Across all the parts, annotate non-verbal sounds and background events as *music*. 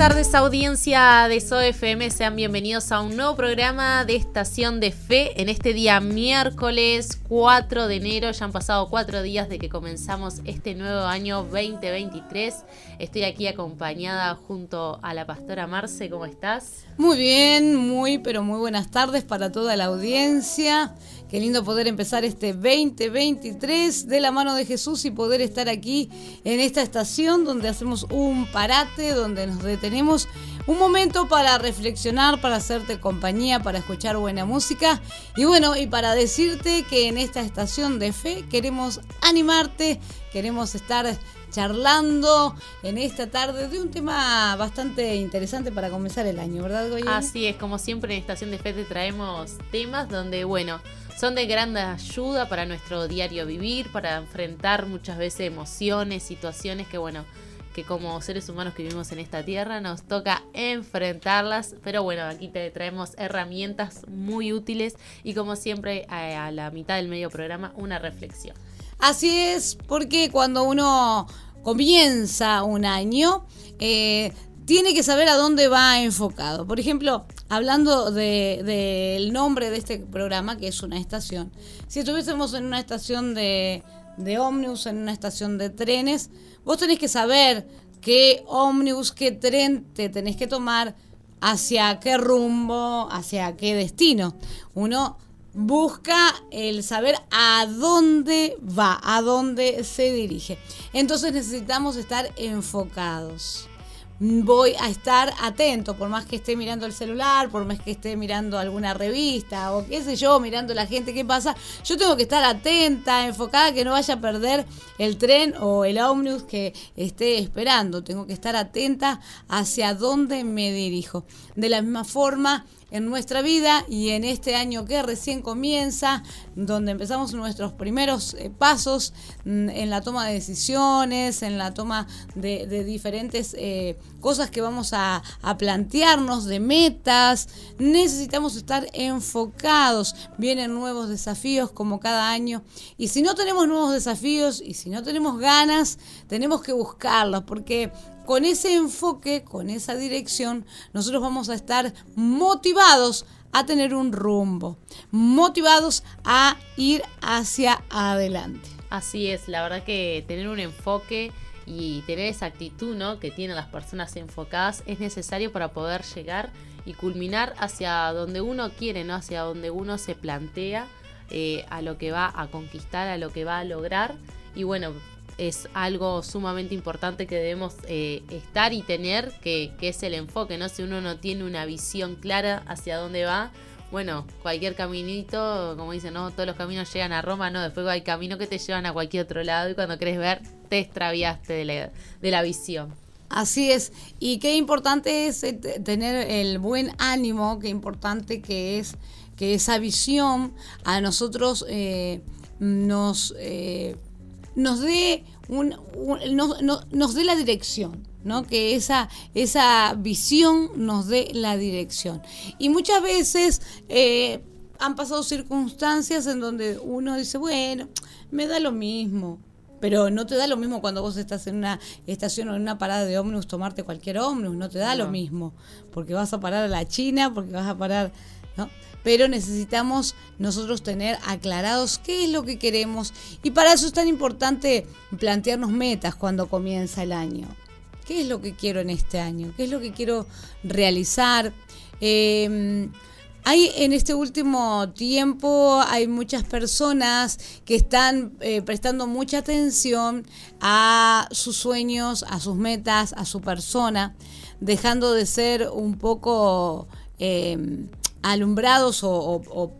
tardes, audiencia de SOFM. Sean bienvenidos a un nuevo programa de Estación de Fe en este día miércoles 4 de enero. Ya han pasado cuatro días de que comenzamos este nuevo año 2023. Estoy aquí acompañada junto a la pastora Marce. ¿Cómo estás? Muy bien, muy, pero muy buenas tardes para toda la audiencia. Qué lindo poder empezar este 2023 de la mano de Jesús y poder estar aquí en esta estación donde hacemos un parate, donde nos detenemos un momento para reflexionar, para hacerte compañía, para escuchar buena música y bueno, y para decirte que en esta estación de fe queremos animarte, queremos estar charlando en esta tarde de un tema bastante interesante para comenzar el año, ¿verdad, Goyen? Así es, como siempre en Estación de Fe te traemos temas donde, bueno, son de gran ayuda para nuestro diario vivir, para enfrentar muchas veces emociones, situaciones que, bueno, que como seres humanos que vivimos en esta tierra nos toca enfrentarlas, pero bueno, aquí te traemos herramientas muy útiles y como siempre a, la mitad del medio programa una reflexión. Así es, porque cuando uno comienza un año, eh, tiene que saber a dónde va enfocado. Por ejemplo, hablando del nombre de este programa, que es una estación, si estuviésemos en una estación de, de ómnibus, en una estación de trenes, vos tenés que saber qué ómnibus, qué tren te tenés que tomar, hacia qué rumbo, hacia qué destino. Uno busca el saber a dónde va, a dónde se dirige. Entonces necesitamos estar enfocados voy a estar atento, por más que esté mirando el celular, por más que esté mirando alguna revista o qué sé yo, mirando la gente qué pasa, yo tengo que estar atenta, enfocada, que no vaya a perder el tren o el ómnibus que esté esperando. Tengo que estar atenta hacia dónde me dirijo. De la misma forma, en nuestra vida y en este año que recién comienza, donde empezamos nuestros primeros eh, pasos mm, en la toma de decisiones, en la toma de, diferentes eh, cosas que vamos a, plantearnos, de metas, necesitamos estar enfocados. Vienen nuevos desafíos como cada año y si no tenemos nuevos desafíos y si no tenemos ganas, tenemos que buscarlos porque con ese enfoque, con esa dirección, nosotros vamos a estar motivados a tener un rumbo, motivados a ir hacia adelante. Así es, la verdad que tener un enfoque y tener esa actitud ¿no? que tienen las personas enfocadas es necesario para poder llegar y culminar hacia donde uno quiere, ¿no? hacia donde uno se plantea eh, a lo que va a conquistar, a lo que va a lograr. Y bueno, es algo sumamente importante que debemos eh, estar y tener, que, es el enfoque, ¿no? Si uno no tiene una visión clara hacia dónde va, bueno, cualquier caminito, como dicen, no, todos los caminos llegan a Roma, no, después hay caminos que te llevan a cualquier otro lado y cuando querés ver, te extraviaste de la, de la visión. Así es, y qué importante es eh, tener el buen ánimo, qué importante que es que esa visión a nosotros eh, nos nos dé, un, nos dé la dirección. ¿no? que esa, esa visión nos dé la dirección. Y muchas veces eh, han pasado circunstancias en donde uno dice, bueno, me da lo mismo, pero no te da lo mismo cuando vos estás en una estación o en una parada de ómnibus, tomarte cualquier ómnibus, no te da lo mismo, porque vas a parar a la China, porque vas a parar, ¿no? Pero necesitamos nosotros tener aclarados qué es lo que queremos y para eso es tan importante plantearnos metas cuando comienza el año. ¿Qué es lo que quiero en este año? ¿Qué es lo que quiero realizar? Em, hay en este último tiempo hay muchas personas que están eh, prestando mucha atención a sus sueños, a sus metas, a su persona, dejando de ser un poco em, alumbrados o,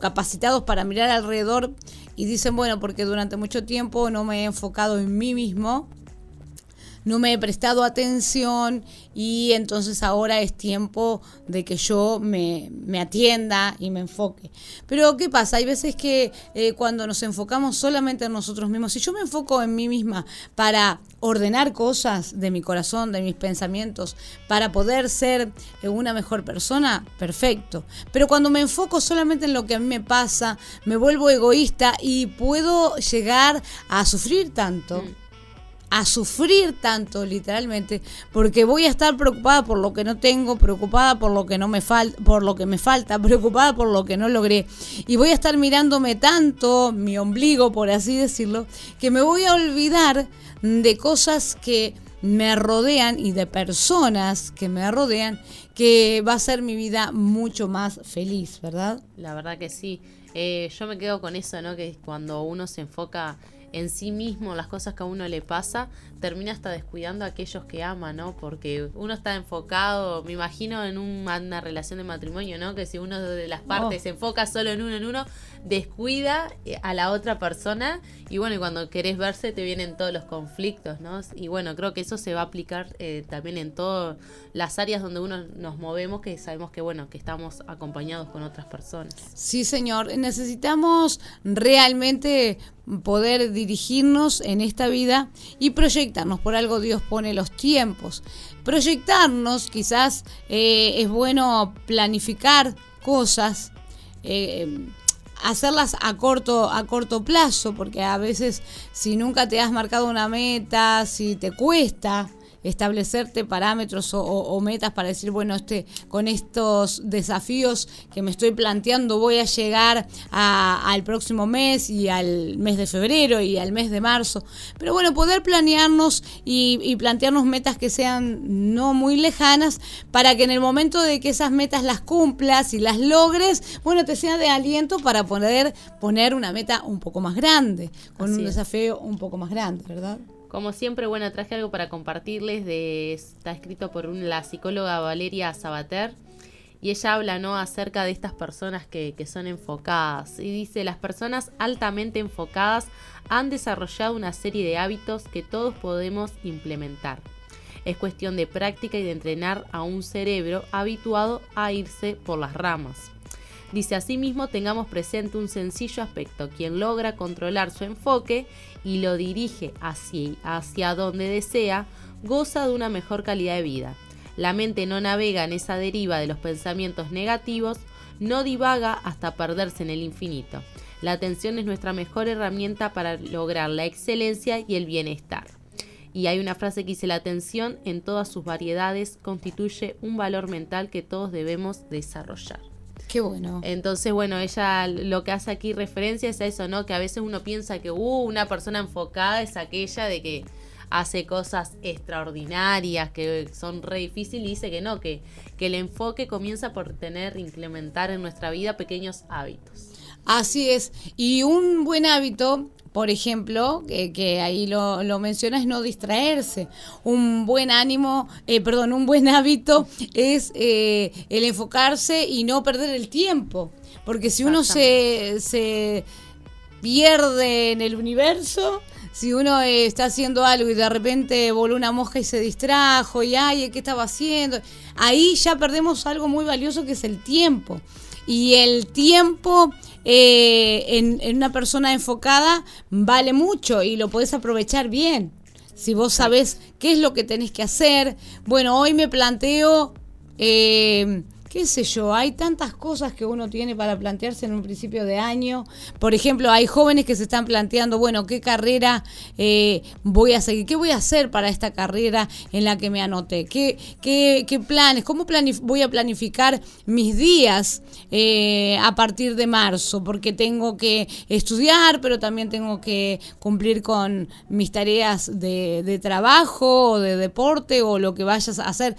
capacitados para mirar alrededor y dicen, bueno, porque durante mucho tiempo no me he enfocado en mí mismo, no me he prestado atención y entonces ahora es tiempo de que yo me, atienda y me enfoque. Pero ¿qué pasa? Hay veces que eh, cuando nos enfocamos solamente en nosotros mismos, si yo me enfoco en mí misma para ordenar cosas de mi corazón, de mis pensamientos, para poder ser eh, una mejor persona, perfecto. Pero cuando me enfoco solamente en lo que a mí me pasa, me vuelvo egoísta y puedo llegar a sufrir tanto. Mm a sufrir tanto literalmente porque voy a estar preocupada por lo que no tengo, preocupada por lo que no me falta, por lo que me falta, *laughs* preocupada por lo que no logré y voy a estar mirándome tanto mi ombligo por así decirlo que me voy a olvidar de cosas que me rodean y de personas que me rodean que va a ser mi vida mucho más feliz, ¿verdad? La verdad que sí. Eh, yo me quedo con eso, ¿no? Que cuando uno se enfoca en sí mismo, las cosas que a uno le pasa, termina hasta descuidando a aquellos que ama, ¿no? Porque uno está enfocado, me imagino, en una relación de matrimonio, ¿no? Que si uno de las partes oh. se enfoca solo en uno, en uno, descuida eh, a la otra persona y bueno, y cuando querés verse te vienen todos los conflictos, ¿no? Y bueno, creo que eso se va a aplicar eh, también en todas las áreas donde uno nos movemos, que sabemos que bueno, que estamos acompañados con otras personas. Sí, señor, necesitamos realmente poder dirigirnos en esta vida y proyectarnos. Por algo Dios pone los tiempos. Proyectarnos, quizás eh, es bueno planificar cosas hacerlas a corto, a corto plazo, porque a veces si nunca te has marcado una meta, si te cuesta, establecerte parámetros o, metas para decir, bueno, este, con estos desafíos que me estoy planteando voy a llegar al próximo mes y al mes de febrero y al mes de marzo. Pero bueno, poder planearnos y, y plantearnos metas que sean no muy lejanas para que en el momento de que esas metas las cumplas y las logres, bueno, te sea de aliento para poder poner una meta un poco más grande, con un desafío un poco más grande, ¿verdad? Como siempre, bueno, traje algo para compartirles. De, está escrito por la psicóloga Valeria Sabater. Y ella habla ¿no? acerca de estas personas que son enfocadas. Y dice, las personas altamente enfocadas han desarrollado una serie de hábitos que todos podemos implementar. Es cuestión de práctica y de entrenar a un cerebro habituado a irse por las ramas. Dice asimismo, tengamos presente un sencillo aspecto. Quien logra controlar su enfoque y lo dirige hacia, hacia donde desea, goza de una mejor calidad de vida. La mente no navega en esa deriva de los pensamientos negativos, no divaga hasta perderse en el infinito. La atención es nuestra mejor herramienta para lograr la excelencia y el bienestar. Y hay una frase que dice, la atención en todas sus variedades constituye un valor mental que todos debemos desarrollar. Qué bueno. Entonces, bueno, ella lo que hace aquí referencia es a eso, ¿no? Que a veces uno piensa que uh, una persona enfocada es aquella de que hace cosas extraordinarias, que son re difíciles, y dice que no, que, que el enfoque comienza por tener, implementar en nuestra vida pequeños hábitos. Así es. Y un buen hábito por ejemplo, que, ahí lo, lo menciona, es no distraerse. Un buen ánimo, eh, perdón, un buen hábito es eh, el enfocarse y no perder el tiempo. Porque si uno se, se pierde en el universo, si uno está haciendo algo y de repente voló una mosca y se distrajo y ay, ¿qué estaba haciendo? Ahí ya perdemos algo muy valioso que es el tiempo. Y el tiempo eh, en, una persona enfocada vale mucho y lo podés aprovechar bien. Si vos sabés qué es lo que tenés que hacer. Bueno, hoy me planteo eh, qué sé yo, hay tantas cosas que uno tiene para plantearse en un principio de año. Por ejemplo, hay jóvenes que se están planteando, bueno, ¿qué carrera eh, voy a seguir? ¿Qué voy a hacer para esta carrera en la que me anoté? ¿Qué, qué, qué planes? ¿Cómo voy a planificar mis días eh, a partir de marzo? Porque tengo que estudiar, pero también tengo que cumplir con mis tareas de, trabajo o de deporte o lo que vayas a hacer.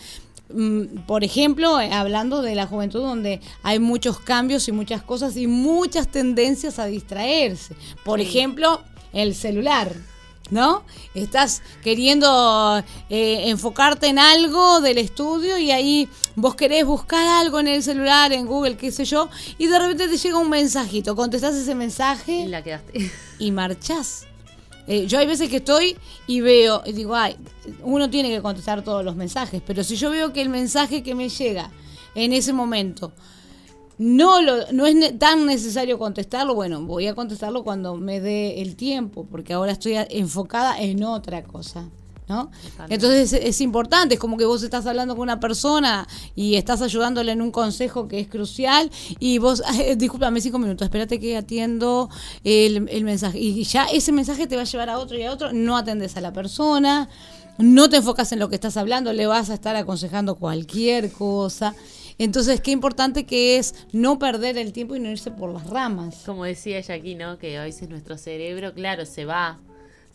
Mm, por ejemplo, eh, hablando de la juventud donde hay muchos cambios y muchas cosas y muchas tendencias a distraerse. Por ejemplo, el celular. ¿No? Estás queriendo eh, enfocarte en algo del estudio y ahí vos querés buscar algo en el celular, en Google, qué sé yo, y de repente te llega un mensajito, contestás ese mensaje y la quedaste. Y marchás. Eh, yo hay veces que estoy y veo, y digo, ay, uno tiene que contestar todos los mensajes, pero si yo veo que el mensaje que me llega en ese momento no, lo, no es tan necesario contestarlo, bueno, voy a contestarlo cuando me dé el tiempo, porque ahora estoy enfocada en otra cosa. ¿No? Entonces es, importante, es como que vos estás hablando con una persona y estás ayudándole en un consejo que es crucial y vos, *laughs* discúlpame cinco minutos, espérate que atiendo el, el mensaje y ya ese mensaje te va a llevar a otro y a otro, no atendes a la persona, no te enfocas en lo que estás hablando, le vas a estar aconsejando cualquier cosa. Entonces, qué importante que es no perder el tiempo y no irse por las ramas. Como decía ella aquí, ¿no? Que a veces nuestro cerebro, claro, se va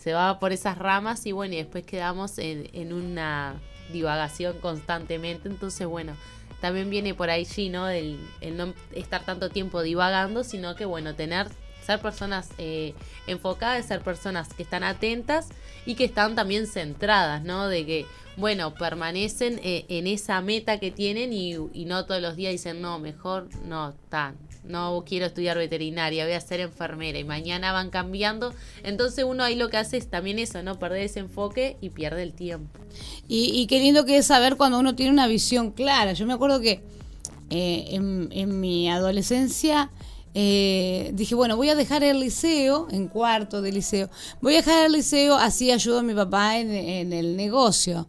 se va por esas ramas y bueno, y después quedamos en, una divagación constantemente. Entonces, bueno, también viene por ahí, ¿no? El, el no estar tanto tiempo divagando, sino que, bueno, tener, ser personas eh, enfocadas, ser personas que están atentas y que están también centradas, ¿no? De que, bueno, permanecen eh, en esa meta que tienen y, y, no todos los días dicen, no, mejor no, tan, no quiero estudiar veterinaria, voy a ser enfermera y mañana van cambiando. Entonces uno ahí lo que hace es también eso, ¿no? Perder ese enfoque y pierde el tiempo. Y, qué lindo que es saber cuando uno tiene una visión clara. Yo me acuerdo que eh, en, mi adolescencia... Eh, dije, bueno, voy a dejar el liceo, en cuarto de liceo, voy a dejar el liceo, así ayudo a mi papá en, el negocio.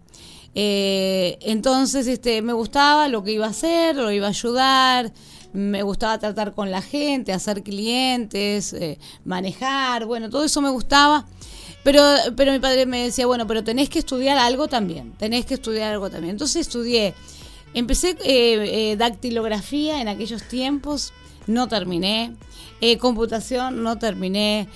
Eh, entonces, este, me gustaba lo que iba a hacer, lo iba a ayudar, me gustaba tratar con la gente, hacer clientes, eh, manejar, bueno, todo eso me gustaba. Pero, pero mi padre me decía, bueno, pero tenés que estudiar algo también, tenés que estudiar algo también. Entonces estudié, empecé eh, eh, dactilografía en aquellos tiempos, no terminé. computación no terminé.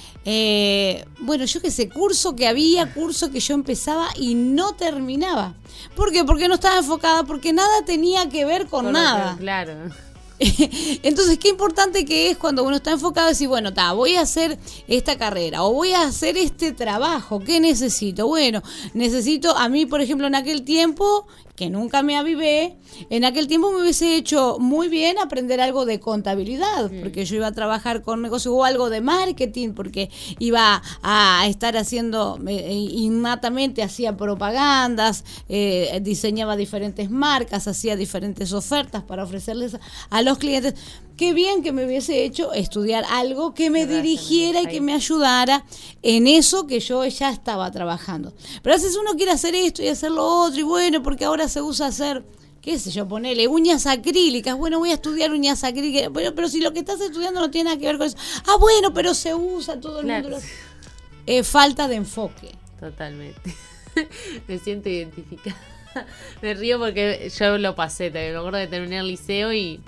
bueno, yo qué sé, curso que había, curso que yo empezaba y no terminaba. ¿Por qué? Porque no estaba enfocada, porque nada tenía que ver con nada. claro. *laughs* Entonces, qué importante que es cuando uno está enfocado decir, bueno, ta, voy a hacer esta carrera o voy a hacer este trabajo, ¿qué necesito? Bueno, necesito, a mí, por ejemplo, en aquel tiempo, que nunca me avivé, en aquel tiempo me hubiese hecho muy bien aprender algo de contabilidad, porque yo iba a trabajar con negocios o algo de marketing, porque iba a estar haciendo, eh, innatamente hacía propagandas, eh, diseñaba diferentes marcas, hacía diferentes ofertas para ofrecerles a los clientes. Qué bien que me hubiese hecho estudiar algo que me dirigiera y que me ayudara en eso que yo ya estaba trabajando. Pero a veces uno quiere hacer esto y hacer lo otro, y bueno, porque ahora se usa hacer qué sé yo, ponele uñas acrílicas. Bueno, voy a estudiar uñas acrílicas. Bueno, pero si lo que estás estudiando no tiene nada que ver con eso. Ah, bueno, pero se usa todo el mundo. Eh, falta de enfoque. Totalmente. *laughs* Me siento identificada. *laughs* Me río porque yo lo pasé. Me acuerdo de terminar el liceo y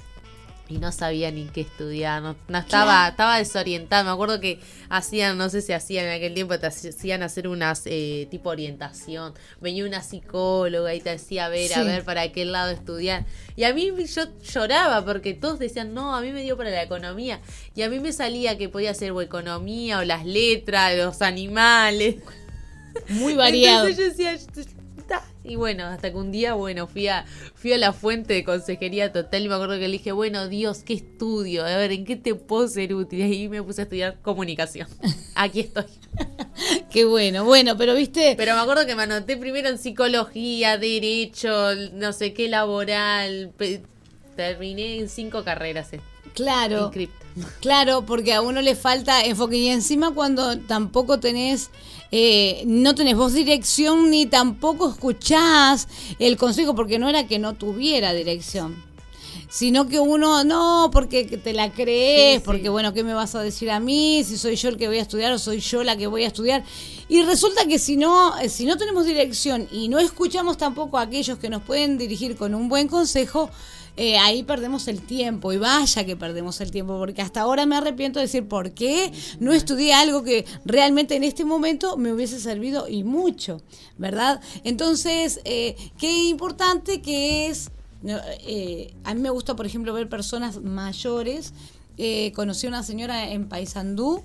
y no sabía ni qué estudiar, no, estaba, estaba desorientada. Me acuerdo que hacían, no sé si hacían en aquel tiempo, te hacían hacer unas eh, tipo orientación. Venía una psicóloga y te decía, a ver, a ver, para qué lado estudiar. Y a mí yo lloraba porque todos decían, no, a mí me dio para la economía. Y a mí me salía que podía ser o economía o las letras, los animales. Muy variado. Entonces yo decía, y bueno, hasta que un día, bueno, fui a, fui a la fuente de consejería total y me acuerdo que le dije, bueno, Dios, ¿qué estudio? A ver, ¿en qué te puedo ser útil? Y ahí me puse a estudiar comunicación. *laughs* Aquí estoy. *laughs* Qué bueno, bueno, pero viste. Pero me acuerdo que me anoté primero en psicología, derecho, no sé qué laboral. Terminé en cinco carreras. Eh, claro. *laughs* Claro, porque a uno le falta enfoque. Y encima cuando tampoco tenés eh, no tenés voz dirección ni tampoco escuchás el consejo, porque no era que no tuviera dirección sino que uno no, porque te la crees, porque bueno, ¿qué me vas a decir a mí? Si soy yo el que voy a estudiar o soy yo la que voy a estudiar. Y resulta que si no, si no tenemos dirección y no escuchamos tampoco a aquellos que nos pueden dirigir con un buen consejo, eh, ahí perdemos el tiempo y vaya que perdemos el tiempo, porque hasta ahora me arrepiento de decir por qué no estudié algo que realmente en este momento me hubiese servido y mucho, ¿verdad? Entonces, eh, qué importante que es, eh, a mí me gusta, por ejemplo, ver personas mayores. conocí a una señora en Paysandú,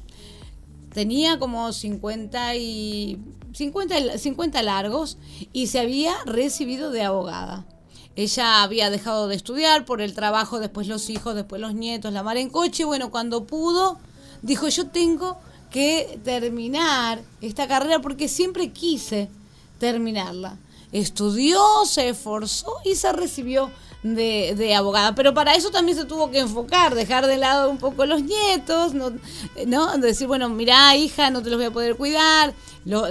tenía como 50 y 50, 50 largos y se había recibido de abogada. Ella había dejado de estudiar por el trabajo, después los hijos, después los nietos, la mar en coche. Bueno, cuando pudo, dijo, yo tengo que terminar esta carrera porque siempre quise terminarla. Estudió, se esforzó y se recibió de, de, abogada. Pero para eso también se tuvo que enfocar, dejar de lado un poco los nietos, ¿no? Decir, bueno, mira, hija, no te los voy a poder cuidar,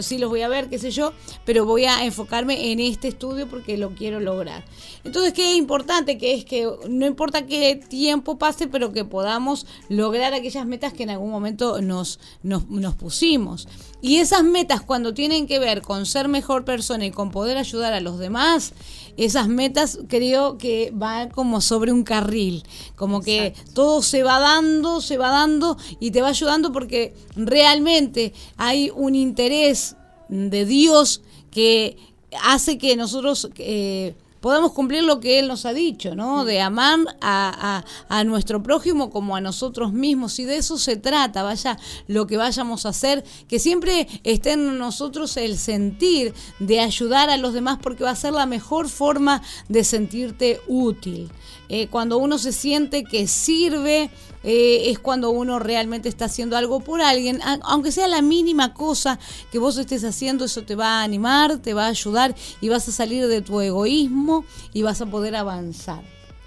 sí los voy a ver, qué sé yo, pero voy a enfocarme en este estudio porque lo quiero lograr. Entonces, qué importante que es que no importa qué tiempo pase, pero que podamos lograr aquellas metas que en algún momento nos, nos pusimos. Y esas metas cuando tienen que ver con ser mejor persona y con poder ayudar a los demás, esas metas creo que van como sobre un carril, como que todo se va dando, se va dando y te va ayudando porque realmente hay un interés de Dios que hace que nosotros... Eh, podamos cumplir lo que Él nos ha dicho, ¿no? De amar a, a, nuestro prójimo como a nosotros mismos. Y de eso se trata, vaya lo que vayamos a hacer, que siempre esté en nosotros el sentir de ayudar a los demás, porque va a ser la mejor forma de sentirte útil. Eh, cuando uno se siente que sirve, eh, es cuando uno realmente está haciendo algo por alguien, aunque sea la mínima cosa que vos estés haciendo, eso te va a animar, te va a ayudar y vas a salir de tu egoísmo y vas a poder avanzar.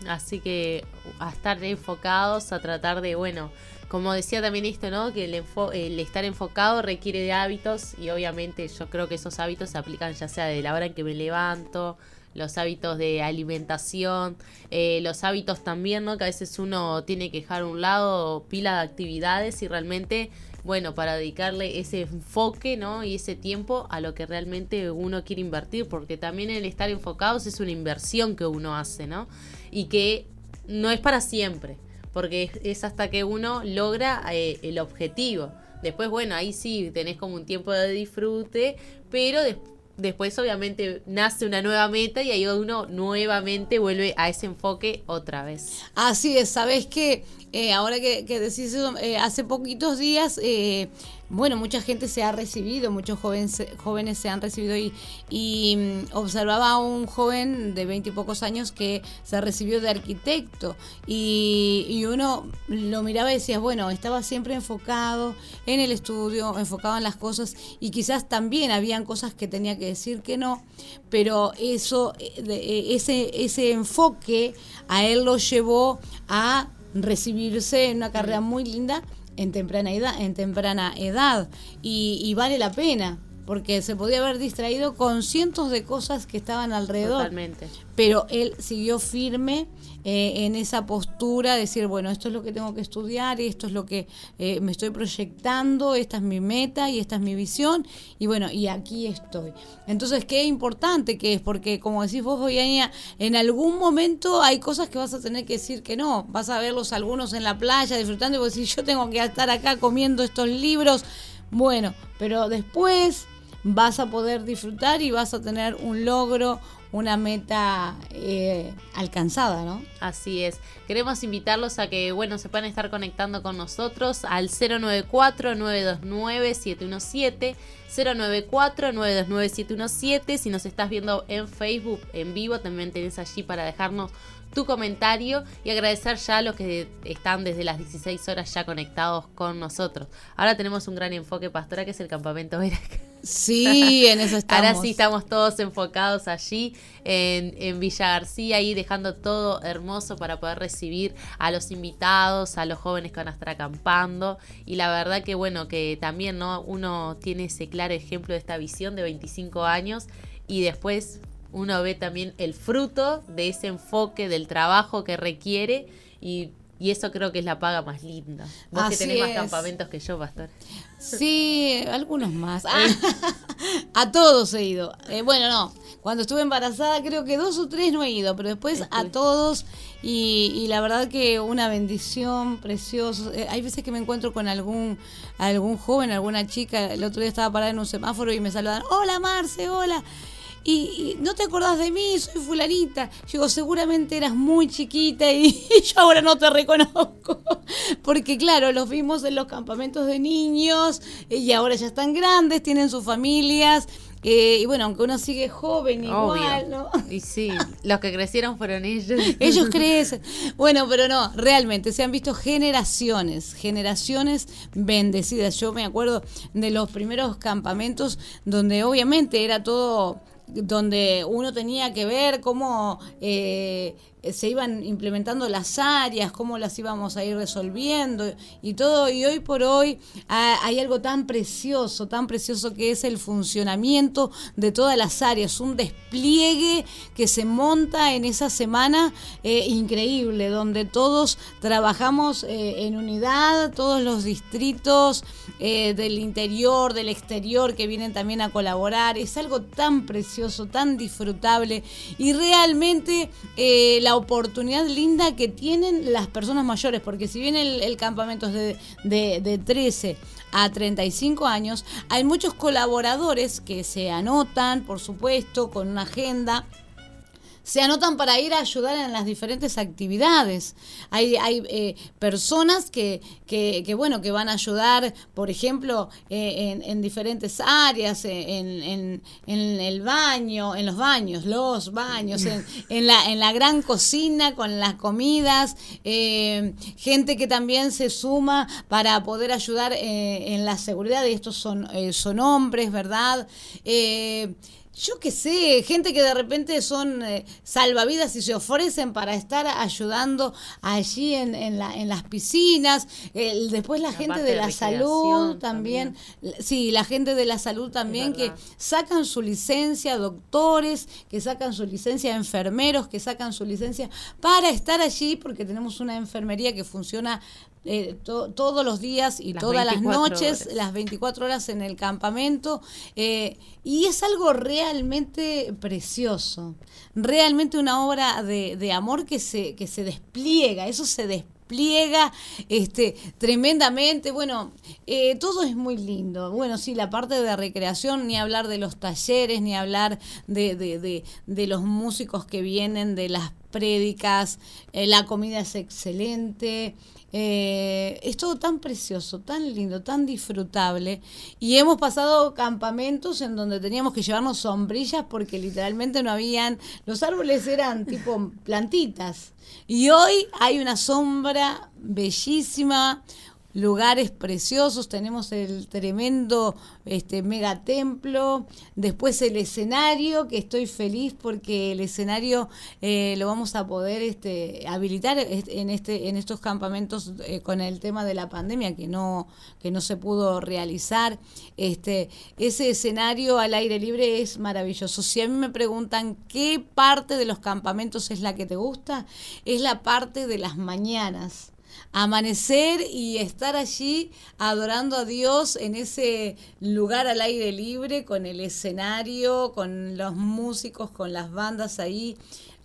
Así que a estar enfocados, a tratar de, bueno, como decía también esto, ¿no? Que el, el, estar enfocado requiere de hábitos y obviamente yo creo que esos hábitos se aplican ya sea de la hora en que me levanto, los hábitos de alimentación, eh, los hábitos también, ¿no? Que a veces uno tiene que dejar a un lado pila de actividades y realmente, bueno, para dedicarle ese enfoque, ¿no? Y ese tiempo a lo que realmente uno quiere invertir, porque también el estar enfocados es una inversión que uno hace, ¿no? Y que no es para siempre, porque es, hasta que uno logra eh, el objetivo. Después, bueno, ahí sí tenés como un tiempo de disfrute, pero después después obviamente nace una nueva meta y ahí uno nuevamente vuelve a ese enfoque otra vez. Así es, sabes que eh, ahora que, que, decís eso, eh, hace poquitos días eh, bueno, mucha gente se ha recibido, muchos jóvenes, jóvenes se han recibido y, y mm, observaba a un joven de veinte y pocos años que se recibió de arquitecto y, y, uno lo miraba y decía, bueno, estaba siempre enfocado en el estudio, enfocado en las cosas y quizás también habían cosas que tenía que decir que no, pero eso, eh, eh, ese, ese enfoque a él lo llevó a recibirse en una carrera muy linda en temprana edad, en temprana edad y, y vale la pena porque se podía haber distraído con cientos de cosas que estaban alrededor. Totalmente. Pero él siguió firme eh, en esa postura, decir, bueno, esto es lo que tengo que estudiar, esto es lo que eh, me estoy proyectando, esta es mi meta y esta es mi visión, y bueno, y aquí estoy. Entonces, qué importante que es, porque como decís vos, Boyaña, en algún momento hay cosas que vas a tener que decir que no, vas a verlos algunos en la playa disfrutando y vos decís, yo tengo que estar acá comiendo estos libros, bueno, pero después vas a poder disfrutar y vas a tener un logro, una meta eh, alcanzada, ¿no? Así es. Queremos invitarlos a que, bueno, se puedan estar conectando con nosotros al 094-929-717. 094-929-717. Si nos estás viendo en Facebook en vivo, también tenés allí para dejarnos tu comentario y agradecer ya a los que están desde las 16 horas ya conectados con nosotros. Ahora tenemos un gran enfoque, pastora, que es el campamento Verac. Sí, *laughs* en eso estamos. Ahora sí estamos todos enfocados allí en, en, Villa García, ahí dejando todo hermoso para poder recibir a los invitados, a los jóvenes que van a estar acampando. Y la verdad que bueno, que también ¿no? uno tiene ese claro ejemplo de esta visión de 25 años y después uno ve también el fruto de ese enfoque, del trabajo que requiere y y eso creo que es la paga más linda. Vos que tenés más campamentos que yo, pastor. Sí, algunos más. Ah, *laughs* *laughs* a todos he ido. Eh, bueno, no. Cuando estuve embarazada creo que dos o tres no he ido, pero después a todos y, la verdad que una bendición preciosa. Eh, hay veces que me encuentro con algún algún joven, alguna chica. El otro día estaba parada en un semáforo y me saludan. Hola Marce, hola y, no te acordás de mí, soy fulanita. Yo digo, seguramente eras muy chiquita y, *laughs* yo ahora no te reconozco. *laughs* Porque claro, los vimos en los campamentos de niños y ahora ya están grandes, tienen sus familias. Eh, y bueno, aunque uno sigue joven igual, ¿no? Y sí, los que crecieron fueron ellos. *laughs* ellos crecen. Bueno, pero no, realmente se han visto generaciones, generaciones bendecidas. Yo me acuerdo de los primeros campamentos donde obviamente era todo donde uno tenía que ver cómo eh, se iban implementando las áreas, cómo las íbamos a ir resolviendo y todo. Y hoy por hoy ah, hay algo tan precioso, tan precioso que es el funcionamiento de todas las áreas, un despliegue que se monta en esa semana eh, increíble, donde todos trabajamos eh, en unidad, todos los distritos del interior, del exterior que vienen también a colaborar. Es algo tan precioso, tan disfrutable y realmente la oportunidad linda que tienen las personas mayores, porque si bien el, campamento es de, de, de 13 a 35 años, hay muchos colaboradores que se anotan, por supuesto, con una agenda se anotan para ir a ayudar en las diferentes actividades. Hay, hay eh, personas que, que, bueno, que van a ayudar, por ejemplo, eh, en, diferentes áreas, eh, en, en, el baño, en los baños, los baños, en, la, en la gran cocina con las comidas, gente que también se suma para poder ayudar en la seguridad, y estos son, son hombres, ¿verdad? Yo qué sé, gente que de repente son eh, salvavidas y se ofrecen para estar ayudando allí en, en, la, en las piscinas. después la, gente de la salud también, sí, la gente de la salud también que sacan su licencia, doctores, que sacan su licencia, enfermeros, que sacan su licencia para estar allí porque tenemos una enfermería que funciona eh, todos los días y todas las noches, las 24 horas en el campamento. Eh, y es algo realmente precioso, realmente una obra de, de, amor que se, que se despliega, eso se despliega este, tremendamente. Bueno, eh, todo es muy lindo. Bueno, sí, la parte de recreación, ni hablar de los talleres, ni hablar de, de, de, de los músicos que vienen, de las prédicas, la comida es excelente. Eh, es todo tan precioso, tan lindo, tan disfrutable. Y hemos pasado campamentos en donde teníamos que llevarnos sombrillas porque literalmente no habían, los árboles eran tipo *laughs* plantitas. Y hoy hay una sombra bellísima, lugares preciosos, tenemos el tremendo este mega templo, después el escenario, que estoy feliz porque el escenario eh, lo vamos a poder este, habilitar en este en estos campamentos eh, con el tema de la pandemia que no que no se pudo realizar. Este ese escenario al aire libre es maravilloso. Si a mí me preguntan qué parte de los campamentos es la que te gusta, es la parte de las mañanas amanecer y estar allí adorando a Dios en ese lugar al aire libre, con el escenario, con los músicos, con las bandas ahí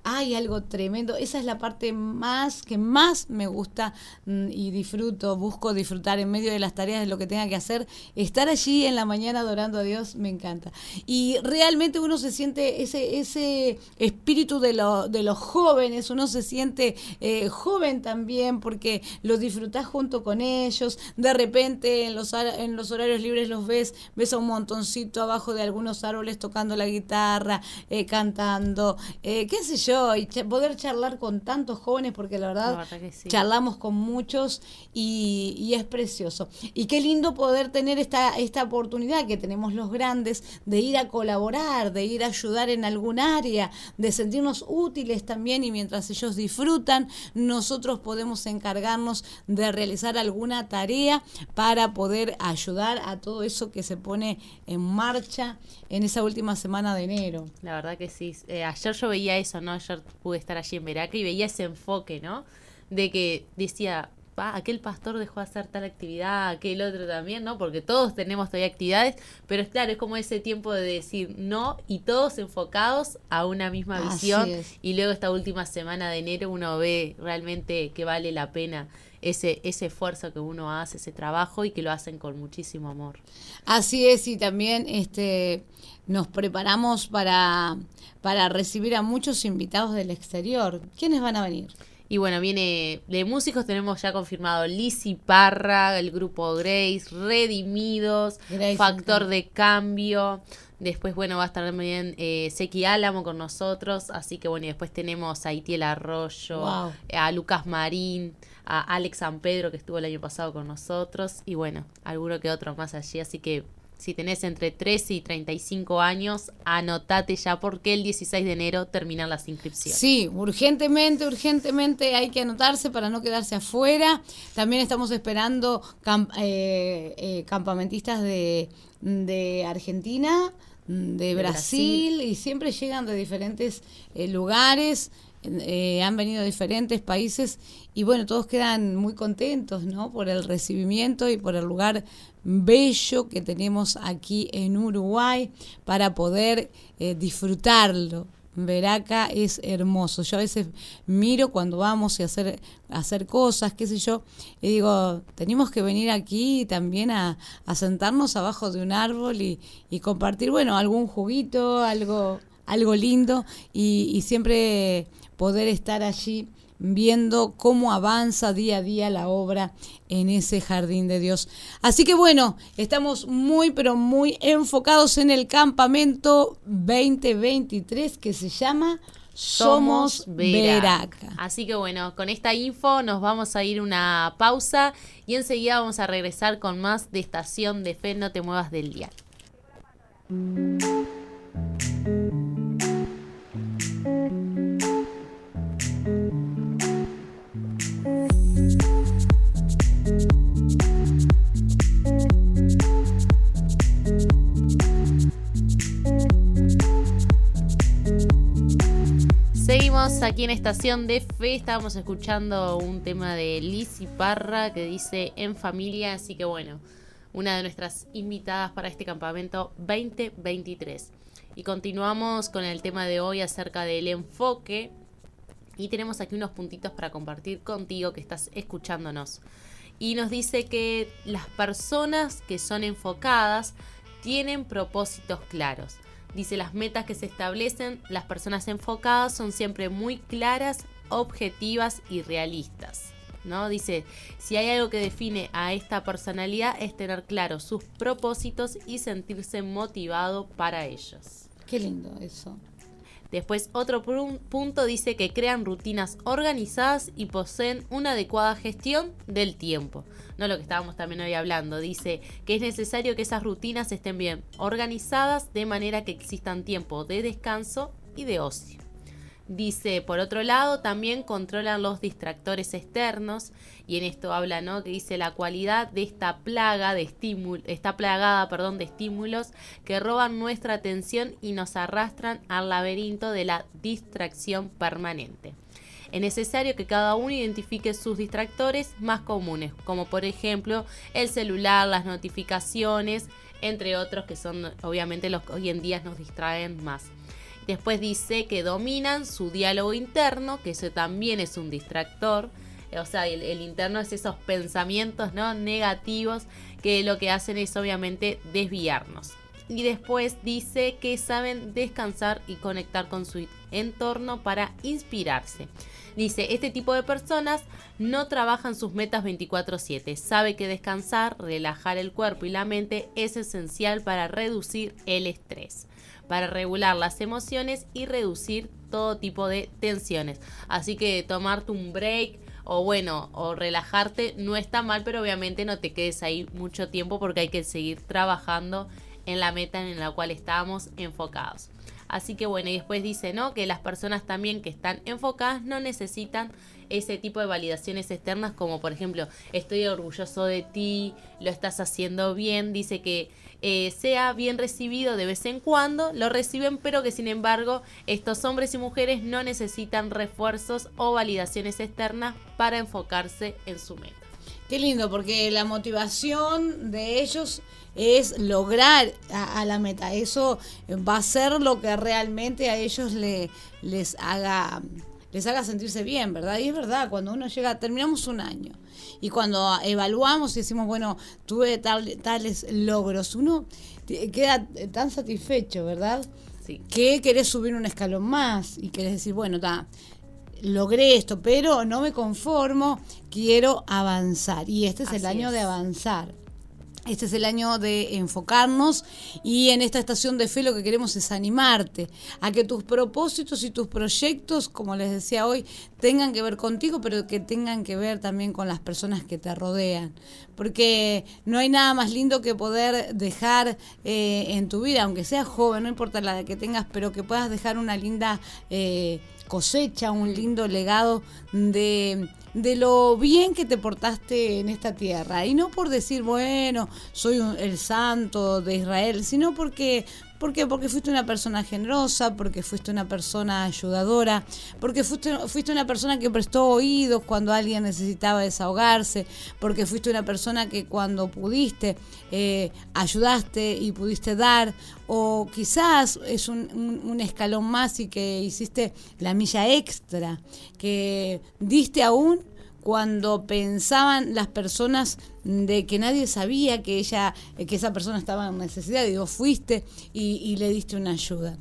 hay algo tremendo. Esa es la parte más que más me gusta mm, y disfruto, busco disfrutar en medio de las tareas de lo que tenga que hacer. Estar allí en la mañana adorando a Dios me encanta. Y realmente uno se siente ese, ese espíritu de, de los jóvenes, uno se siente eh, joven también porque lo disfrutas junto con ellos. De repente en los, en los horarios libres los ves, ves a un montoncito abajo de algunos árboles tocando la guitarra, eh, cantando, eh, qué sé yo y poder charlar con tantos jóvenes, porque la verdad, charlamos con muchos y, es precioso. Y qué lindo poder tener esta, esta oportunidad que tenemos los grandes de ir a colaborar, de ir a ayudar en algún área, de sentirnos útiles también y mientras ellos disfrutan, nosotros podemos encargarnos de realizar alguna tarea para poder ayudar a todo eso que se pone en marcha en esa última semana de enero. La verdad que sí. Eh, ayer yo veía eso, ¿no? Ayer pude estar allí en Veraca y veía ese enfoque, ¿no? De que decía, va, aquel pastor dejó de hacer tal actividad, aquel otro también, ¿no? Porque todos tenemos todavía actividades, pero es claro, es como ese tiempo de decir no y todos enfocados a una misma visión. Y luego esta última semana de enero uno ve realmente que vale la pena ese, ese esfuerzo que uno hace, ese trabajo y que lo hacen con muchísimo amor. Así es, y también este nos preparamos para, para recibir a muchos invitados del exterior. ¿Quiénes van a venir? Y bueno, viene de músicos, tenemos ya confirmado Lizzy Parra, el grupo Grace, Redimidos, Factor de Cambio. Después, bueno, va a estar también eh, Seki Álamo con nosotros. Así que bueno, y después tenemos a Itiel Arroyo, a Lucas Marín, a Alex San Pedro, que estuvo el año pasado con nosotros. Y bueno, alguno que otro más allí. Así que si tenés entre 13 y 35 años, anotate ya porque el 16 de enero terminan las inscripciones. Sí, urgentemente, urgentemente hay que anotarse para no quedarse afuera. También estamos esperando eh, eh, campamentistas de, de Argentina, de, Brasil, y siempre llegan de diferentes eh, lugares. han venido de diferentes países y bueno, todos quedan muy contentos, ¿no? Por el recibimiento y por el lugar bello que tenemos aquí en Uruguay para poder eh, disfrutarlo. Veraca es hermoso. Yo a veces miro cuando vamos y hacer, hacer cosas, qué sé yo, y digo, tenemos que venir aquí también a, sentarnos abajo de un árbol y, compartir, bueno, algún juguito, algo, algo lindo y siempre poder estar allí viendo cómo avanza día a día la obra en ese jardín de Dios. Así que bueno, estamos muy pero muy enfocados en el campamento 2023 que se llama somos Veraca. Así que bueno, con esta info nos vamos a ir una pausa y enseguida vamos a regresar con más de Estación de Fe, no te muevas del día. Seguimos aquí en Estación de Fe, estábamos escuchando un tema de Liz Parra que dice en familia, así que bueno, una de nuestras invitadas para este campamento 2023. Y continuamos con el tema de hoy acerca del enfoque y tenemos aquí unos puntitos para compartir contigo que estás escuchándonos. Y nos dice que las personas que son enfocadas tienen propósitos claros Dice, las metas que se establecen, las personas enfocadas son siempre muy claras, objetivas y realistas. ¿no? Dice, si hay algo que define a esta personalidad es tener claro sus propósitos y sentirse motivado para ellos. Qué lindo eso. Después otro punto dice que crean rutinas organizadas y poseen una adecuada gestión del tiempo. No lo que estábamos también hoy hablando. Dice que es necesario que esas rutinas estén bien organizadas de manera que existan tiempo de descanso y de ocio. Dice, por otro lado, también controlan los distractores externos y en esto habla, ¿no? Que dice la cualidad de esta plaga de estímulos, está plagada, perdón, de estímulos que roban nuestra atención y nos arrastran al laberinto de la distracción permanente. Es necesario que cada uno identifique sus distractores más comunes, como por ejemplo el celular, las notificaciones, entre otros que son obviamente los que hoy en día nos distraen más. Después dice que dominan su diálogo interno, que eso también es un distractor. O sea, el, interno es esos pensamientos ¿no? negativos que lo que hacen es obviamente desviarnos. Y después dice que saben descansar y conectar con su entorno para inspirarse. Dice, este tipo de personas no trabajan sus metas 24/7. Sabe que descansar, relajar el cuerpo y la mente es esencial para reducir el estrés para regular las emociones y reducir todo tipo de tensiones. Así que tomarte un break o bueno, o relajarte no está mal, pero obviamente no te quedes ahí mucho tiempo porque hay que seguir trabajando en la meta en la cual estamos enfocados. Así que bueno, y después dice, ¿no? Que las personas también que están enfocadas no necesitan ese tipo de validaciones externas como por ejemplo, estoy orgulloso de ti, lo estás haciendo bien, dice que eh, sea bien recibido de vez en cuando, lo reciben, pero que sin embargo estos hombres y mujeres no necesitan refuerzos o validaciones externas para enfocarse en su meta. Qué lindo, porque la motivación de ellos es lograr a, la meta. Eso va a ser lo que realmente a ellos le, les haga les haga sentirse bien, ¿verdad? Y es verdad, cuando uno llega, terminamos un año y cuando evaluamos y decimos, bueno, tuve tales logros, uno queda tan satisfecho, ¿verdad? Sí. Que querés subir un escalón más y querés decir, bueno, ta, logré esto, pero no me conformo, quiero avanzar. Y este es el año de avanzar. Este es el año de enfocarnos y en esta estación de fe lo que queremos es animarte a que tus propósitos y tus proyectos, como les decía hoy, tengan que ver contigo, pero que tengan que ver también con las personas que te rodean. Porque no hay nada más lindo que poder dejar eh, en tu vida, aunque seas joven, no importa la edad que tengas, pero que puedas dejar una linda... Eh, cosecha, un lindo legado de, de lo bien que te portaste en esta tierra. Y no por decir, bueno, soy el santo de Israel, sino porque ¿Por qué? Porque fuiste una persona generosa, porque fuiste una persona ayudadora, porque fuiste, fuiste una persona que prestó oídos cuando alguien necesitaba desahogarse, porque fuiste una persona que cuando pudiste eh, ayudaste y pudiste dar, o quizás es un, un escalón más y que hiciste la milla extra, que diste aún cuando pensaban las personas de que nadie sabía que ella, que esa persona estaba en necesidad, vos fuiste y, y le diste una ayuda.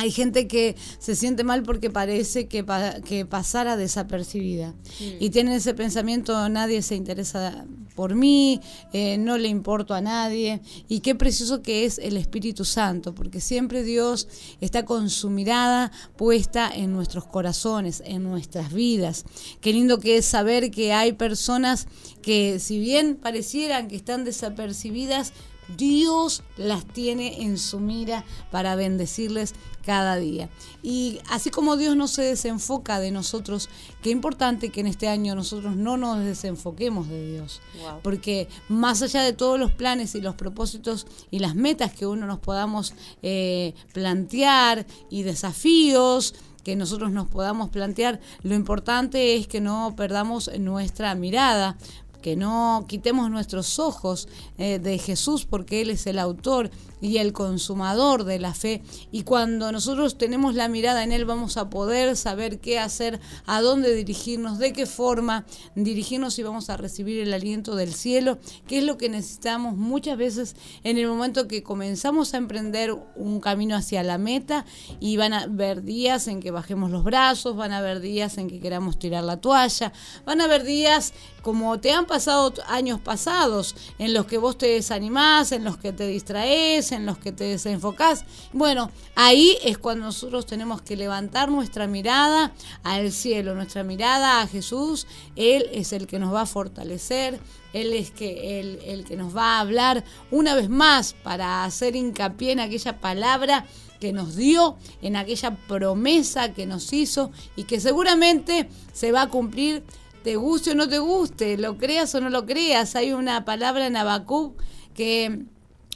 Hay gente que se siente mal porque parece que, que pasara desapercibida. Mm. Y tienen ese pensamiento, nadie se interesa por mí, eh, no le importo a nadie. Y qué precioso que es el Espíritu Santo, porque siempre Dios está con su mirada puesta en nuestros corazones, en nuestras vidas. Qué lindo que es saber que hay personas que si bien parecieran que están desapercibidas, Dios las tiene en su mira para bendecirles cada día. Y así como Dios no se desenfoca de nosotros, qué importante que en este año nosotros no nos desenfoquemos de Dios. Porque más allá de todos los planes y los propósitos y las metas que uno nos podamos eh, plantear y desafíos, que nosotros nos podamos plantear, lo importante es que no perdamos nuestra mirada, que no quitemos nuestros ojos eh, de Jesús porque Él es el autor y el consumador de la fe. Y cuando nosotros tenemos la mirada en Él vamos a poder saber qué hacer, a dónde dirigirnos, de qué forma dirigirnos y vamos a recibir el aliento del cielo, que es lo que necesitamos muchas veces en el momento que comenzamos a emprender un camino hacia la meta y van a haber días en que bajemos los brazos, van a haber días en que queramos tirar la toalla, van a haber días como te han pasado años pasados, en los que vos te desanimás, en los que te distraes, en los que te desenfocás. Bueno, ahí es cuando nosotros tenemos que levantar nuestra mirada al cielo, nuestra mirada a Jesús. Él es el que nos va a fortalecer, Él es que, el, el que nos va a hablar una vez más para hacer hincapié en aquella palabra que nos dio, en aquella promesa que nos hizo y que seguramente se va a cumplir, te guste o no te guste, lo creas o no lo creas. Hay una palabra en Habacuc que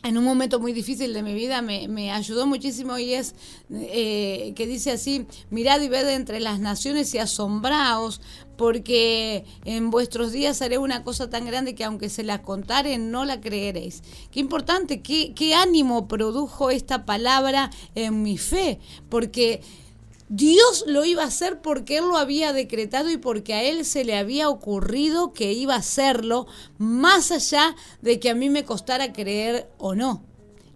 en un momento muy difícil de mi vida me, ayudó muchísimo y es eh, que dice así, mirad y ved entre las naciones y asombraos, porque en vuestros días haré una cosa tan grande que aunque se la contare no la creeréis. Qué importante, qué, qué ánimo produjo esta palabra en mi fe, porque Dios lo iba a hacer porque Él lo había decretado y porque a Él se le había ocurrido que iba a hacerlo, más allá de que a mí me costara creer o no.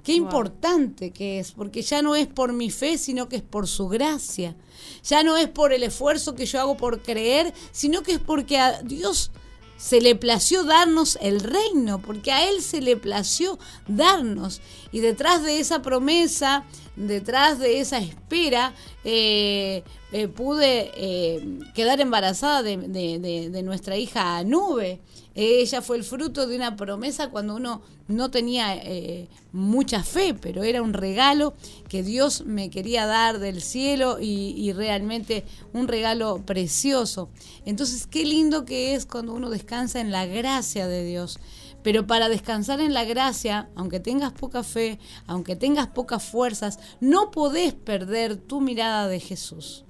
Qué importante que es, porque ya no es por mi fe, sino que es por su gracia. Ya no es por el esfuerzo que yo hago por creer, sino que es porque a Dios se le plació darnos el reino, porque a Él se le plació darnos. Y detrás de esa promesa, detrás de esa espera, eh, eh, pude eh, quedar embarazada de, de, nuestra hija Nube. Ella fue el fruto de una promesa cuando uno no tenía mucha fe, pero era un regalo que Dios me quería dar del cielo y, y, realmente un regalo precioso. Entonces, qué lindo que es cuando uno descansa en la gracia de Dios. Pero para descansar en la gracia, aunque tengas poca fe, aunque tengas pocas fuerzas, no podés perder tu mirada de Jesús.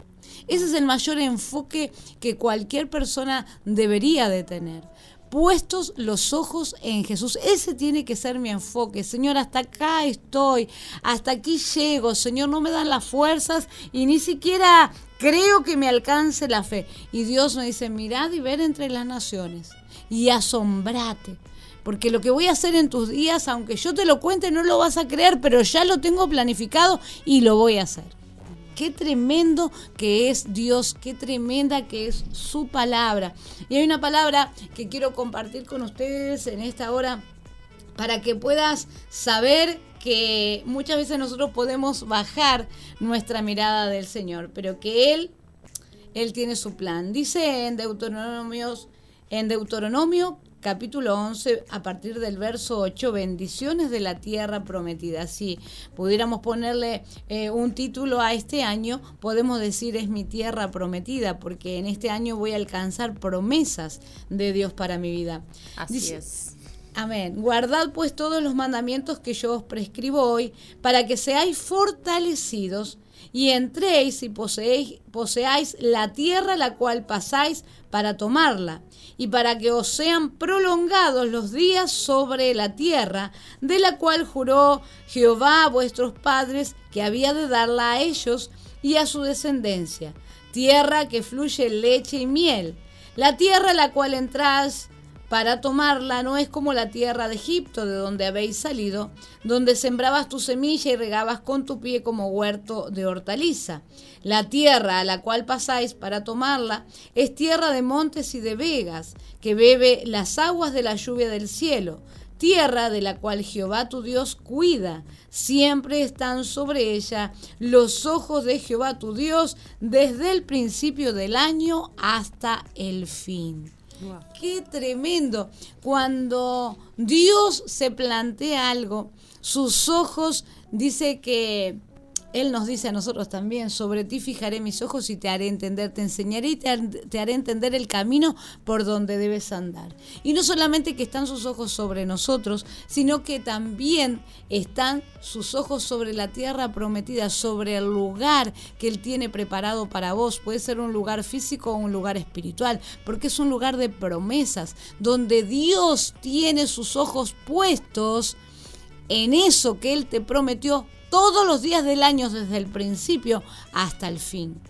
Ese es el mayor enfoque que cualquier persona debería de tener. Puestos los ojos en Jesús. Ese tiene que ser mi enfoque. Señor, hasta acá estoy. Hasta aquí llego. Señor, no me dan las fuerzas y ni siquiera creo que me alcance la fe. Y Dios me dice, mirad y ver entre las naciones y asombrate porque lo que voy a hacer en tus días, aunque yo te lo cuente, no lo vas a creer, pero ya lo tengo planificado y lo voy a hacer. Qué tremendo que es Dios, qué tremenda que es su palabra. Y hay una palabra que quiero compartir con ustedes en esta hora para que puedas saber que muchas veces nosotros podemos bajar nuestra mirada del Señor, pero que Él, Él tiene su plan. Dice en Deuteronomio, en Deuteronomio capítulo 11, a partir del verso 8, bendiciones de la tierra prometida. Si pudiéramos ponerle eh, un título a este año, podemos decir es mi tierra prometida, porque en este año voy a alcanzar promesas de Dios para mi vida. Así es. Amén. Guardad pues todos los mandamientos que yo os prescribo hoy, para que seáis fortalecidos y entréis y poseéis, poseáis la tierra la cual pasáis para tomarla, y para que os sean prolongados los días sobre la tierra, de la cual juró Jehová a vuestros padres que había de darla a ellos y a su descendencia, tierra que fluye leche y miel, la tierra la cual entráis para tomarla no es como la tierra de Egipto, de donde habéis salido, donde sembrabas tu semilla y regabas con tu pie como huerto de hortaliza. La tierra a la cual pasáis para tomarla es tierra de montes y de vegas, que bebe las aguas de la lluvia del cielo, tierra de la cual Jehová tu Dios cuida. Siempre están sobre ella los ojos de Jehová tu Dios desde el principio del año hasta el fin. Qué tremendo. Cuando Dios se plantea algo, sus ojos dice que él nos dice a nosotros también, sobre ti fijaré mis ojos y te haré entender, te enseñaré y te, haré entender el camino por donde debes andar. Y no solamente que están sus ojos sobre nosotros, sino que también están sus ojos sobre la tierra prometida, sobre el lugar que Él tiene preparado para vos. Puede ser un lugar físico o un lugar espiritual, porque es un lugar de promesas, donde Dios tiene sus ojos puestos en eso que Él te prometió todos los días del año desde el principio hasta el fin.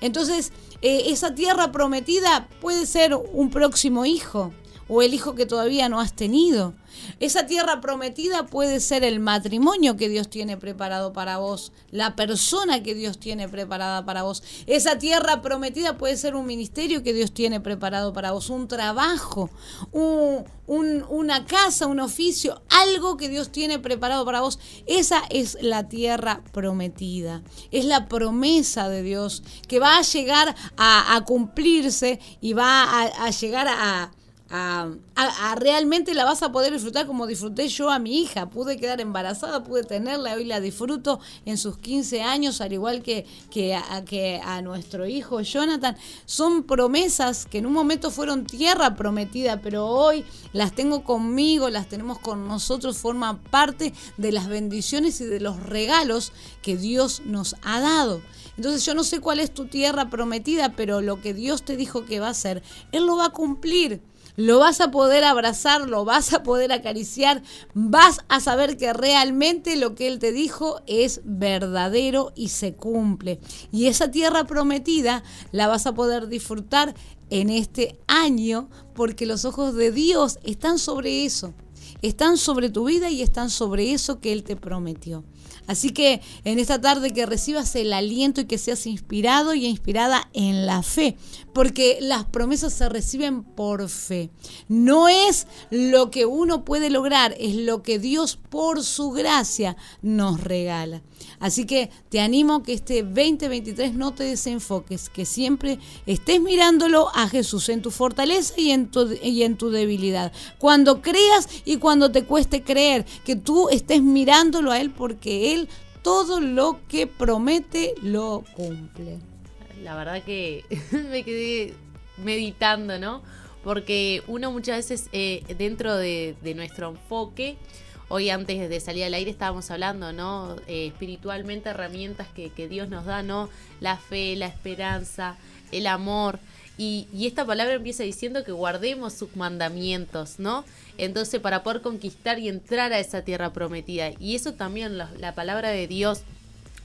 Entonces, eh, esa tierra prometida puede ser un próximo hijo o el hijo que todavía no has tenido. Esa tierra prometida puede ser el matrimonio que Dios tiene preparado para vos, la persona que Dios tiene preparada para vos. Esa tierra prometida puede ser un ministerio que Dios tiene preparado para vos, un trabajo, una casa, un oficio, algo que Dios tiene preparado para vos. Esa es la tierra prometida. Es la promesa de Dios que va a llegar a, cumplirse y va a llegar a a, realmente la vas a poder disfrutar como disfruté yo a mi hija. Pude quedar embarazada, pude tenerla, hoy la disfruto en sus 15 años, al igual que, que, a, que a nuestro hijo Jonathan. Son promesas que en un momento fueron tierra prometida, pero hoy las tengo conmigo, las tenemos con nosotros, forman parte de las bendiciones y de los regalos que Dios nos ha dado. Entonces yo no sé cuál es tu tierra prometida, pero lo que Dios te dijo que va a hacer, Él lo va a cumplir lo vas a poder abrazar, lo vas a poder acariciar, vas a saber que realmente lo que Él te dijo es verdadero y se cumple. Y esa tierra prometida la vas a poder disfrutar en este año porque los ojos de Dios están sobre eso, están sobre tu vida y están sobre eso que Él te prometió. Así que en esta tarde que recibas el aliento y que seas inspirado y inspirada en la fe, porque las promesas se reciben por fe. No es lo que uno puede lograr, es lo que Dios por su gracia nos regala. Así que te animo que este 2023 no te desenfoques, que siempre estés mirándolo a Jesús en tu fortaleza y en tu, debilidad. Cuando creas y cuando te cueste creer, que tú estés mirándolo a Él porque Él todo lo que promete lo cumple. La verdad que *laughs* me quedé meditando, ¿no? Porque uno muchas veces eh, dentro de, de nuestro enfoque Hoy antes de salir al aire estábamos hablando, ¿no? Eh, espiritualmente herramientas que, Dios nos da, ¿no? La fe, la esperanza, el amor. Y, esta palabra empieza diciendo que guardemos sus mandamientos, ¿no? Entonces para poder conquistar y entrar a esa tierra prometida. Y eso también la palabra de Dios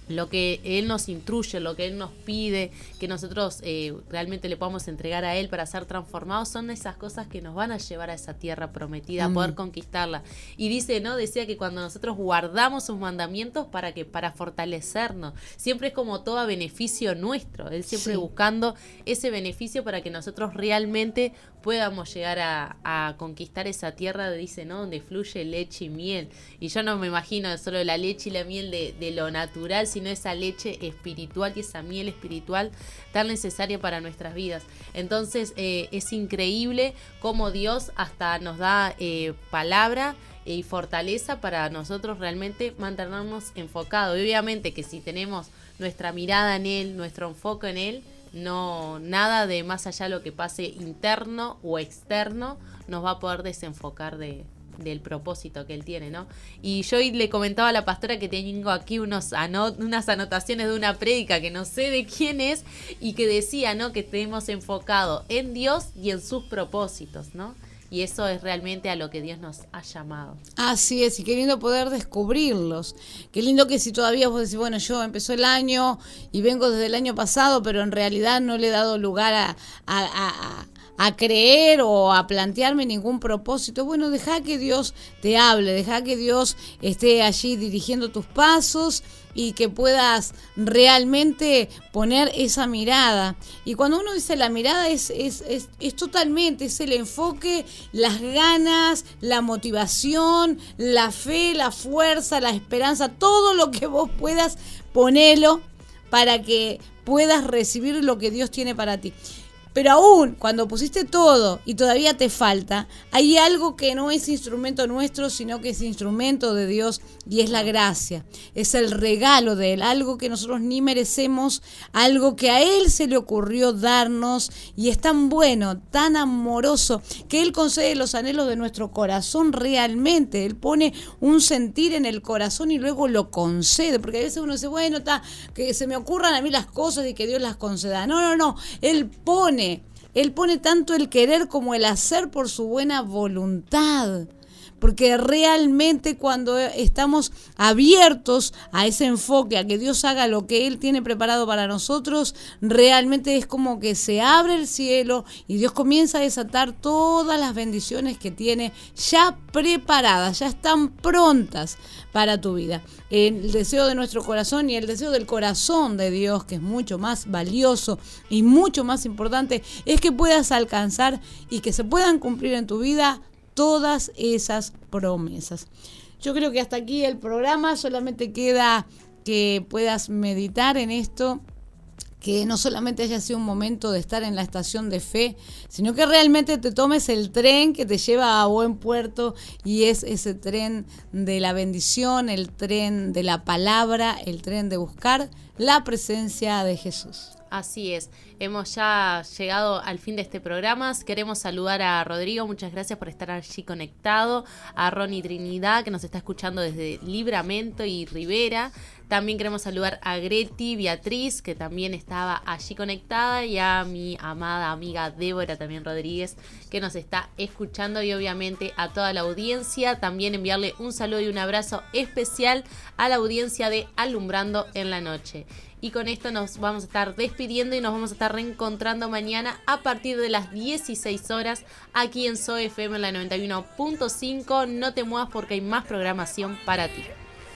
lo que Él nos instruye, lo que Él nos pide, que nosotros eh, realmente le podamos entregar a Él para ser transformados, son esas cosas que nos van a llevar a esa tierra prometida, a poder conquistarla. Y dice, ¿no? Decía que cuando nosotros guardamos sus mandamientos para que, para fortalecernos, siempre es como todo a beneficio nuestro, Él siempre buscando ese beneficio para que nosotros realmente podamos llegar a, conquistar esa tierra, dice, ¿no? Donde fluye leche y miel. Y yo no me imagino solo la leche y la miel de, de lo natural, sino esa leche espiritual y esa miel espiritual tan necesaria para nuestras vidas. Entonces eh, es increíble cómo Dios hasta nos da eh, palabra y fortaleza para nosotros realmente mantenernos enfocados. obviamente que si tenemos nuestra mirada en Él, nuestro enfoque en Él, no nada de más allá de lo que pase interno o externo nos va a poder desenfocar de, del propósito que él tiene, ¿no? Y yo le comentaba a la pastora que tengo aquí unos unas anotaciones de una prédica que no sé de quién es y que decía, ¿no? Que estemos enfocado en Dios y en sus propósitos, ¿no? Y eso es realmente a lo que Dios nos ha llamado. Así es, y qué lindo poder descubrirlos. Qué lindo que si todavía vos decís, bueno, yo empezó el año y vengo desde el año pasado, pero en realidad no le he dado lugar a, a a creer o a plantearme ningún propósito. Bueno, deja que Dios te hable, deja que Dios esté allí dirigiendo tus pasos y que puedas realmente poner esa mirada. Y cuando uno dice la mirada es, es, es, totalmente, es el enfoque, las ganas, la motivación, la fe, la fuerza, la esperanza, todo lo que vos puedas ponerlo para que puedas recibir lo que Dios tiene para ti. Pero aún cuando pusiste todo y todavía te falta, hay algo que no es instrumento nuestro, sino que es instrumento de Dios y es la gracia. Es el regalo de Él, algo que nosotros ni merecemos, algo que a Él se le ocurrió darnos y es tan bueno, tan amoroso, que Él concede los anhelos de nuestro corazón realmente. Él pone un sentir en el corazón y luego lo concede, porque a veces uno dice, bueno, está, que se me ocurran a mí las cosas y que Dios las conceda. No, no, no, Él él pone tanto el querer como el hacer por su buena voluntad porque realmente cuando estamos abiertos a ese enfoque, a que Dios haga lo que Él tiene preparado para nosotros, realmente es como que se abre el cielo y Dios comienza a desatar todas las bendiciones que tiene ya preparadas, ya están prontas para tu vida. El deseo de nuestro corazón y el deseo del corazón de Dios, que es mucho más valioso y mucho más importante, es que puedas alcanzar y que se puedan cumplir en tu vida todas esas promesas. Yo creo que hasta aquí el programa, solamente queda que puedas meditar en esto, que no solamente haya sido un momento de estar en la estación de fe, sino que realmente te tomes el tren que te lleva a buen puerto y es ese tren de la bendición, el tren de la palabra, el tren de buscar la presencia de Jesús. Así es, hemos ya llegado al fin de este programa. Queremos saludar a Rodrigo, muchas gracias por estar allí conectado, a Ronnie Trinidad que nos está escuchando desde Libramento y Rivera. También queremos saludar a Greti Beatriz, que también estaba allí conectada, y a mi amada amiga Débora también Rodríguez, que nos está escuchando, y obviamente a toda la audiencia. También enviarle un saludo y un abrazo especial a la audiencia de Alumbrando en la Noche. Y con esto nos vamos a estar despidiendo y nos vamos a estar reencontrando mañana a partir de las 16 horas aquí en SOFM en la 91.5. No te muevas porque hay más programación para ti.